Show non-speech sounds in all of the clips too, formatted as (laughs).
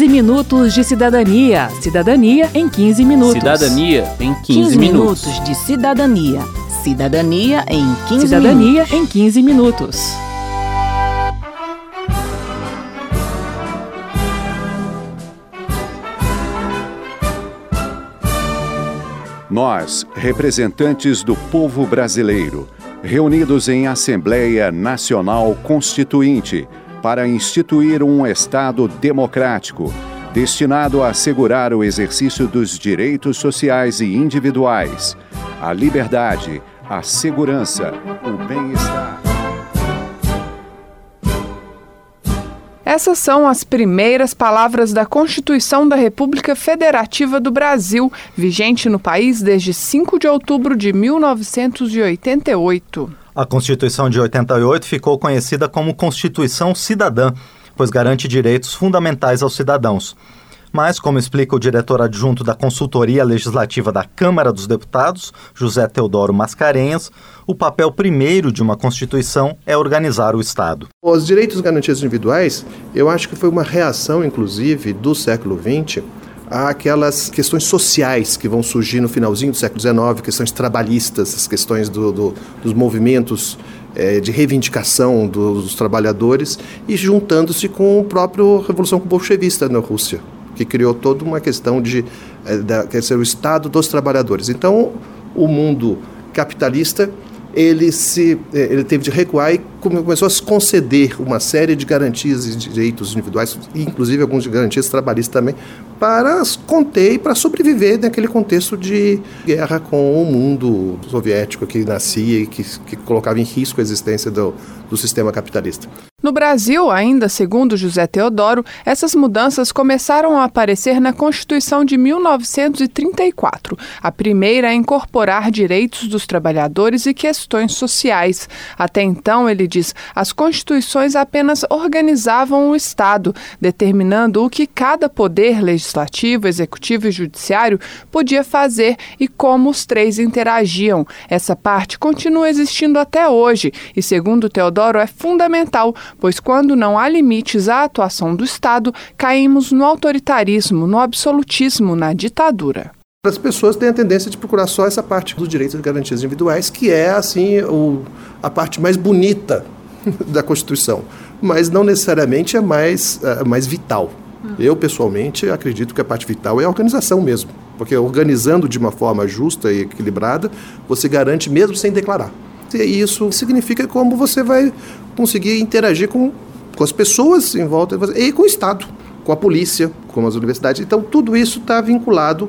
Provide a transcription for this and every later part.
15 minutos de cidadania. Cidadania em 15 minutos. Cidadania em 15, 15 minutos. minutos de cidadania. Cidadania em 15 Cidadania minutos. em 15 minutos. Nós, representantes do povo brasileiro, reunidos em Assembleia Nacional Constituinte para instituir um Estado democrático, destinado a assegurar o exercício dos direitos sociais e individuais, a liberdade, a segurança, o bem-estar. Essas são as primeiras palavras da Constituição da República Federativa do Brasil, vigente no país desde 5 de outubro de 1988. A Constituição de 88 ficou conhecida como Constituição Cidadã, pois garante direitos fundamentais aos cidadãos. Mas, como explica o diretor adjunto da Consultoria Legislativa da Câmara dos Deputados, José Teodoro Mascarenhas, o papel primeiro de uma Constituição é organizar o Estado. Os direitos garantias individuais, eu acho que foi uma reação, inclusive, do século XX àquelas questões sociais que vão surgir no finalzinho do século XIX, questões trabalhistas, as questões do, do, dos movimentos eh, de reivindicação dos trabalhadores e juntando-se com a própria Revolução Bolchevista na Rússia, que criou toda uma questão de eh, da, quer dizer, o Estado dos trabalhadores. Então, o mundo capitalista ele se ele teve de recuar e começou a se conceder uma série de garantias e direitos individuais, inclusive algumas garantias trabalhistas também, para conter e para sobreviver naquele contexto de guerra com o mundo soviético que nascia e que, que colocava em risco a existência do, do sistema capitalista. No Brasil, ainda segundo José Teodoro, essas mudanças começaram a aparecer na Constituição de 1934, a primeira a incorporar direitos dos trabalhadores e questões sociais. Até então, ele diz, as constituições apenas organizavam o Estado, determinando o que cada poder legislativo, executivo e judiciário podia fazer e como os três interagiam. Essa parte continua existindo até hoje e, segundo Teodoro, é fundamental pois quando não há limites à atuação do Estado, caímos no autoritarismo, no absolutismo, na ditadura. As pessoas têm a tendência de procurar só essa parte dos direitos e garantias individuais, que é assim o, a parte mais bonita (laughs) da Constituição, mas não necessariamente é mais, é mais vital. Eu, pessoalmente, acredito que a parte vital é a organização mesmo, porque organizando de uma forma justa e equilibrada, você garante mesmo sem declarar. E isso significa como você vai conseguir interagir com, com as pessoas em volta e com o Estado, com a polícia, com as universidades. Então, tudo isso está vinculado,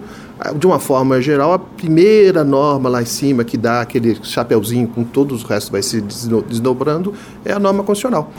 de uma forma geral, à primeira norma lá em cima, que dá aquele chapeuzinho com todos os restos, vai se desdobrando, é a norma constitucional.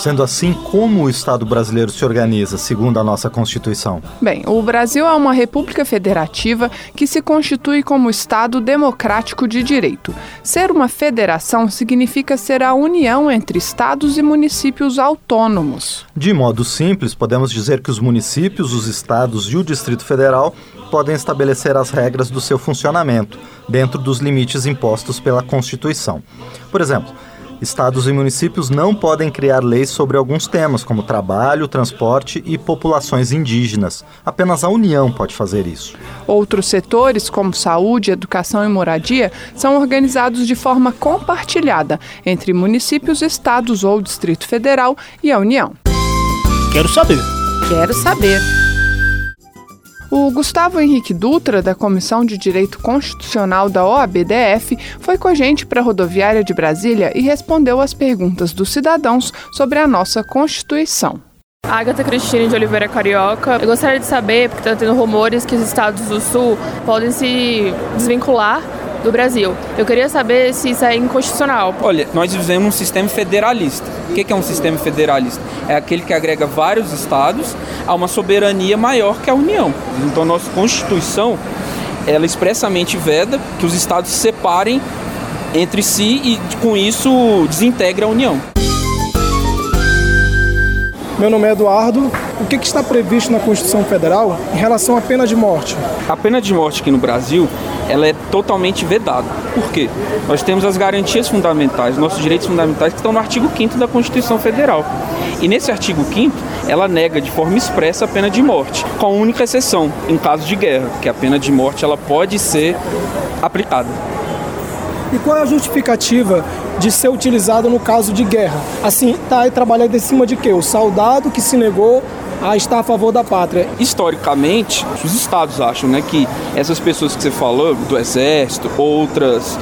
Sendo assim, como o Estado brasileiro se organiza, segundo a nossa Constituição? Bem, o Brasil é uma república federativa que se constitui como Estado democrático de direito. Ser uma federação significa ser a união entre estados e municípios autônomos. De modo simples, podemos dizer que os municípios, os estados e o Distrito Federal podem estabelecer as regras do seu funcionamento, dentro dos limites impostos pela Constituição. Por exemplo, Estados e municípios não podem criar leis sobre alguns temas, como trabalho, transporte e populações indígenas. Apenas a União pode fazer isso. Outros setores, como saúde, educação e moradia, são organizados de forma compartilhada entre municípios, estados ou Distrito Federal e a União. Quero saber. Quero saber. O Gustavo Henrique Dutra, da Comissão de Direito Constitucional da OABDF, foi com a gente para a rodoviária de Brasília e respondeu às perguntas dos cidadãos sobre a nossa Constituição. Agatha Cristina de Oliveira Carioca. Eu gostaria de saber, porque está tendo rumores que os estados do Sul podem se desvincular do Brasil. Eu queria saber se isso é inconstitucional. Olha, nós vivemos um sistema federalista. O que é um sistema federalista? É aquele que agrega vários estados a uma soberania maior que a União. Então, nossa Constituição, ela expressamente veda que os estados se separem entre si e, com isso, desintegra a União. Meu nome é Eduardo, o que, que está previsto na Constituição Federal em relação à pena de morte? A pena de morte aqui no Brasil ela é totalmente vedada. Por quê? Nós temos as garantias fundamentais, nossos direitos fundamentais que estão no artigo 5 da Constituição Federal. E nesse artigo 5 ela nega de forma expressa a pena de morte, com a única exceção em caso de guerra, que a pena de morte ela pode ser aplicada. E qual é a justificativa de ser utilizado no caso de guerra? Assim, tá aí trabalhando em cima de quê? O soldado que se negou a estar a favor da pátria. Historicamente, os estados acham né, que essas pessoas que você falou, do exército, outras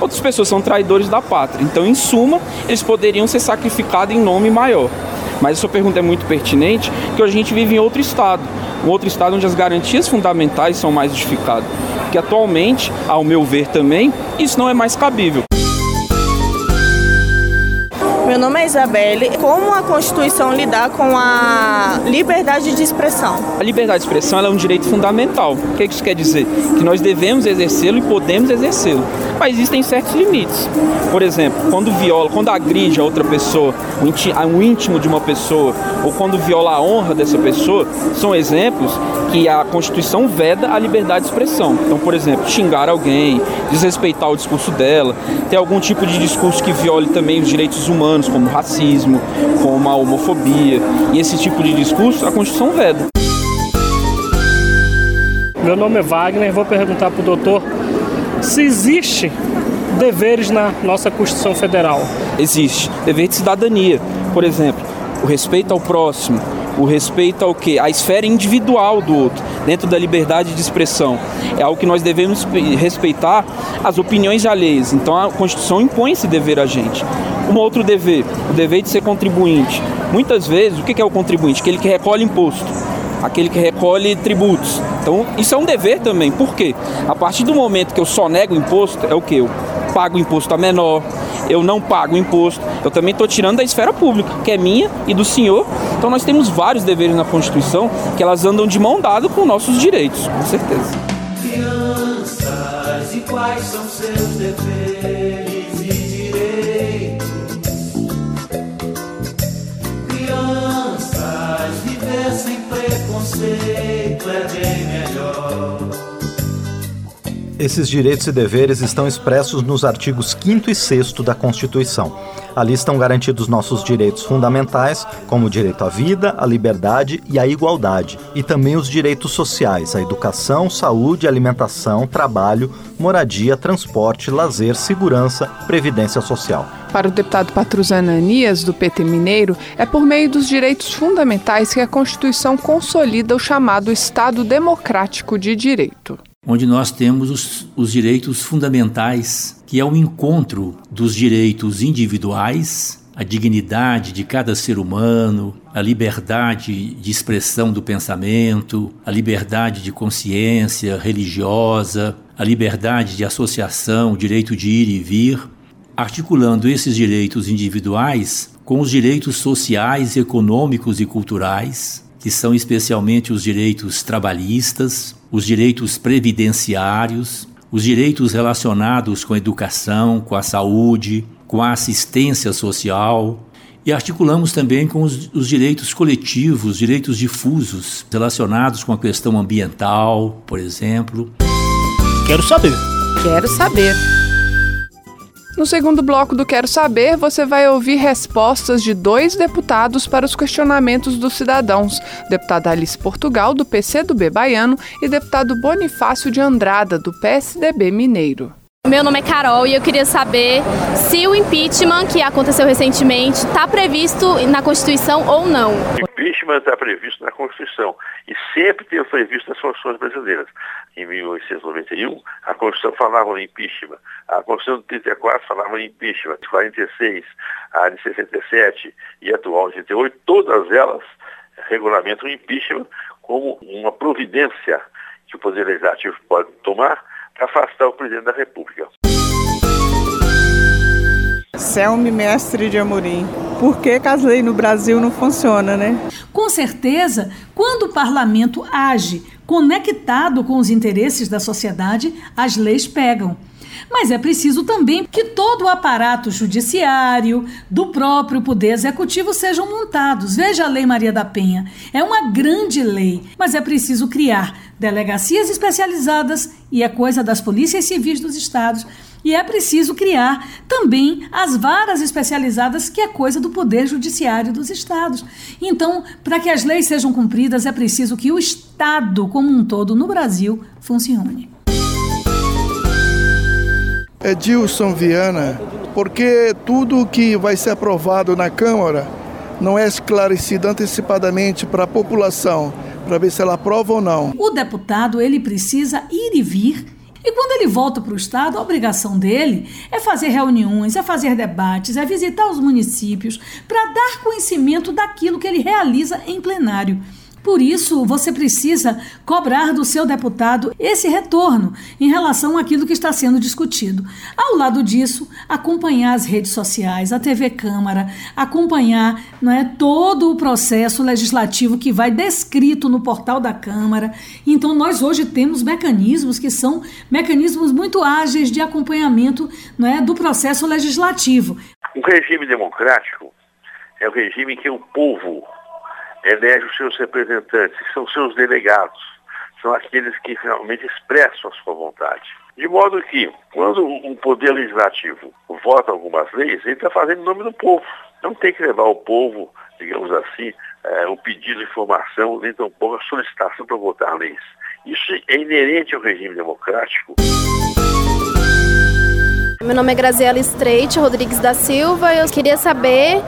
outras pessoas são traidores da pátria. Então, em suma, eles poderiam ser sacrificados em nome maior. Mas a sua pergunta é muito pertinente, que hoje a gente vive em outro estado, um outro estado onde as garantias fundamentais são mais justificadas. Que atualmente, ao meu ver também, isso não é mais cabível. Meu nome é Isabelle. Como a Constituição lidar com a liberdade de expressão? A liberdade de expressão é um direito fundamental. O que isso quer dizer? Que nós devemos exercê-lo e podemos exercê-lo. Mas existem certos limites. Por exemplo, quando viola, quando agride a outra pessoa, o íntimo de uma pessoa, ou quando viola a honra dessa pessoa, são exemplos que a Constituição veda a liberdade de expressão. Então, por exemplo, xingar alguém, desrespeitar o discurso dela, ter algum tipo de discurso que viole também os direitos humanos, como racismo, como a homofobia, e esse tipo de discurso a Constituição veda. Meu nome é Wagner, vou perguntar para o doutor se existe deveres na nossa Constituição Federal. Existe dever de cidadania, por exemplo, o respeito ao próximo, o respeito ao que? A esfera individual do outro, dentro da liberdade de expressão. É algo que nós devemos respeitar as opiniões alheias. Então a Constituição impõe esse dever a gente. Um outro dever, o dever de ser contribuinte. Muitas vezes, o que é o contribuinte? Aquele que recolhe imposto, aquele que recolhe tributos. Então, isso é um dever também. Por quê? A partir do momento que eu só nego imposto, é o que? Eu pago imposto a menor, eu não pago imposto, eu também estou tirando da esfera pública, que é minha e do senhor. Então nós temos vários deveres na Constituição que elas andam de mão dada com nossos direitos, com certeza. Crianças, e quais são seus deveres preconceito é bem melhor. Esses direitos e deveres estão expressos nos artigos 5 e 6 da Constituição. Ali estão garantidos nossos direitos fundamentais, como o direito à vida, à liberdade e à igualdade, e também os direitos sociais, a educação, saúde, alimentação, trabalho, moradia, transporte, lazer, segurança, previdência social. Para o deputado Patrusano Anias, do PT Mineiro, é por meio dos direitos fundamentais que a Constituição consolida o chamado Estado Democrático de Direito onde nós temos os, os direitos fundamentais, que é o encontro dos direitos individuais, a dignidade de cada ser humano, a liberdade de expressão do pensamento, a liberdade de consciência religiosa, a liberdade de associação, o direito de ir e vir, articulando esses direitos individuais com os direitos sociais, econômicos e culturais, que são especialmente os direitos trabalhistas, os direitos previdenciários, os direitos relacionados com a educação, com a saúde, com a assistência social. E articulamos também com os, os direitos coletivos, direitos difusos, relacionados com a questão ambiental, por exemplo. Quero saber. Quero saber. No segundo bloco do Quero Saber, você vai ouvir respostas de dois deputados para os questionamentos dos cidadãos: deputada Alice Portugal, do PCdoB baiano, e deputado Bonifácio de Andrada, do PSDB mineiro. Meu nome é Carol e eu queria saber se o impeachment que aconteceu recentemente está previsto na Constituição ou não. O impeachment está previsto na Constituição e sempre teve previsto nas Constituições brasileiras. Em 1891, a Constituição falava em impeachment. A Constituição de 34 falava em impeachment. De 46, a de 67 e a atual de 88, todas elas regulamentam o impeachment como uma providência que o Poder Legislativo pode tomar afastar o presidente da República. Selme Mestre de Amorim. Por que, as leis no Brasil não funcionam, né? Com certeza, quando o parlamento age conectado com os interesses da sociedade, as leis pegam. Mas é preciso também que todo o aparato judiciário, do próprio Poder Executivo sejam montados. Veja a Lei Maria da Penha. É uma grande lei, mas é preciso criar delegacias especializadas e é coisa das polícias civis dos estados. E é preciso criar também as varas especializadas, que é coisa do Poder Judiciário dos Estados. Então, para que as leis sejam cumpridas, é preciso que o Estado, como um todo no Brasil, funcione. Edilson Viana, porque tudo que vai ser aprovado na Câmara não é esclarecido antecipadamente para a população, para ver se ela aprova ou não. O deputado ele precisa ir e vir e quando ele volta para o Estado, a obrigação dele é fazer reuniões, é fazer debates, é visitar os municípios para dar conhecimento daquilo que ele realiza em plenário. Por isso, você precisa cobrar do seu deputado esse retorno em relação àquilo que está sendo discutido. Ao lado disso, acompanhar as redes sociais, a TV Câmara, acompanhar não é, todo o processo legislativo que vai descrito no portal da Câmara. Então, nós hoje temos mecanismos que são mecanismos muito ágeis de acompanhamento não é, do processo legislativo. O regime democrático é o regime que o povo elege os seus representantes, são seus delegados, são aqueles que realmente expressam a sua vontade. De modo que, quando o Poder Legislativo vota algumas leis, ele está fazendo em nome do povo. Não tem que levar o povo, digamos assim, é, o pedido de informação, nem tampouco a solicitação para votar leis. Isso é inerente ao regime democrático. Meu nome é Graziela Streit Rodrigues da Silva. Eu queria saber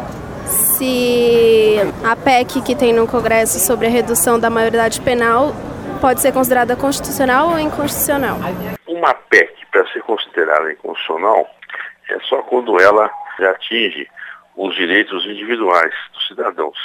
se a PEC que tem no Congresso sobre a redução da maioridade penal pode ser considerada constitucional ou inconstitucional. Uma PEC, para ser considerada inconstitucional, é só quando ela atinge os direitos individuais dos cidadãos.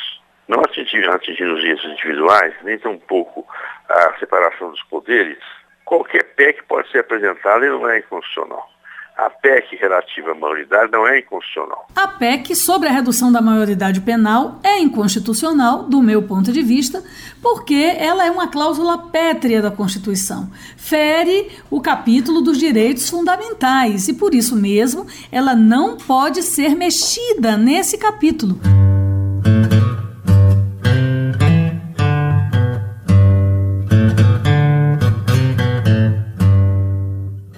Não atingindo os direitos individuais, nem tampouco a separação dos poderes, qualquer PEC pode ser apresentada e não é inconstitucional a PEC relativa à maioridade não é inconstitucional. A PEC sobre a redução da maioridade penal é inconstitucional, do meu ponto de vista, porque ela é uma cláusula pétrea da Constituição. Fere o capítulo dos direitos fundamentais e, por isso mesmo, ela não pode ser mexida nesse capítulo.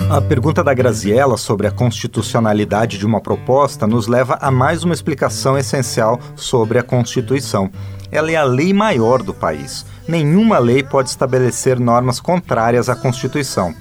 A pergunta da Graziella sobre a constitucionalidade de uma proposta nos leva a mais uma explicação essencial sobre a Constituição. Ela é a lei maior do país. Nenhuma lei pode estabelecer normas contrárias à Constituição.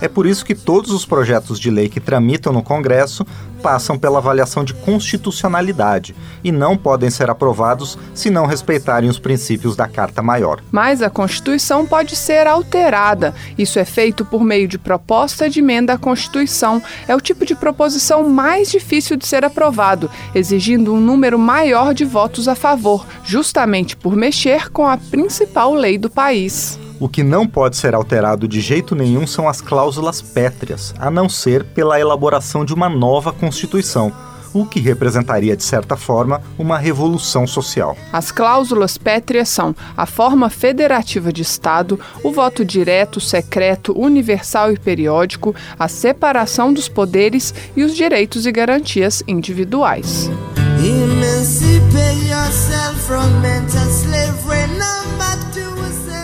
É por isso que todos os projetos de lei que tramitam no Congresso passam pela avaliação de constitucionalidade e não podem ser aprovados se não respeitarem os princípios da Carta Maior. Mas a Constituição pode ser alterada. Isso é feito por meio de proposta de emenda à Constituição. É o tipo de proposição mais difícil de ser aprovado, exigindo um número maior de votos a favor, justamente por mexer com a principal lei do país. O que não pode ser alterado de jeito nenhum são as cláusulas pétreas, a não ser pela elaboração de uma nova Constituição, o que representaria, de certa forma, uma revolução social. As cláusulas pétreas são a forma federativa de Estado, o voto direto, secreto, universal e periódico, a separação dos poderes e os direitos e garantias individuais.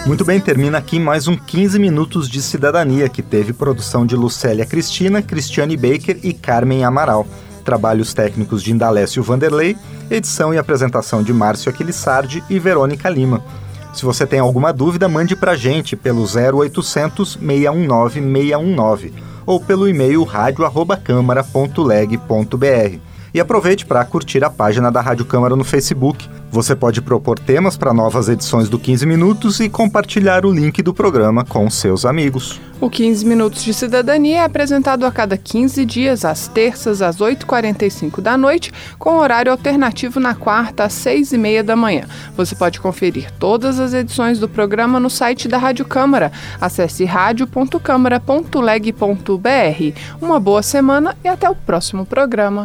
Muito bem, termina aqui mais um 15 Minutos de Cidadania, que teve produção de Lucélia Cristina, Cristiane Baker e Carmen Amaral. Trabalhos técnicos de Indalécio Vanderlei, edição e apresentação de Márcio Aquilissardi e Verônica Lima. Se você tem alguma dúvida, mande para gente pelo 0800 619 619 ou pelo e-mail radio@câmara.leg.br. E aproveite para curtir a página da Rádio Câmara no Facebook. Você pode propor temas para novas edições do 15 Minutos e compartilhar o link do programa com seus amigos. O 15 Minutos de Cidadania é apresentado a cada 15 dias, às terças, às 8h45 da noite, com horário alternativo na quarta, às 6h30 da manhã. Você pode conferir todas as edições do programa no site da Rádio Câmara. Acesse radio.câmara.leg.br. Uma boa semana e até o próximo programa.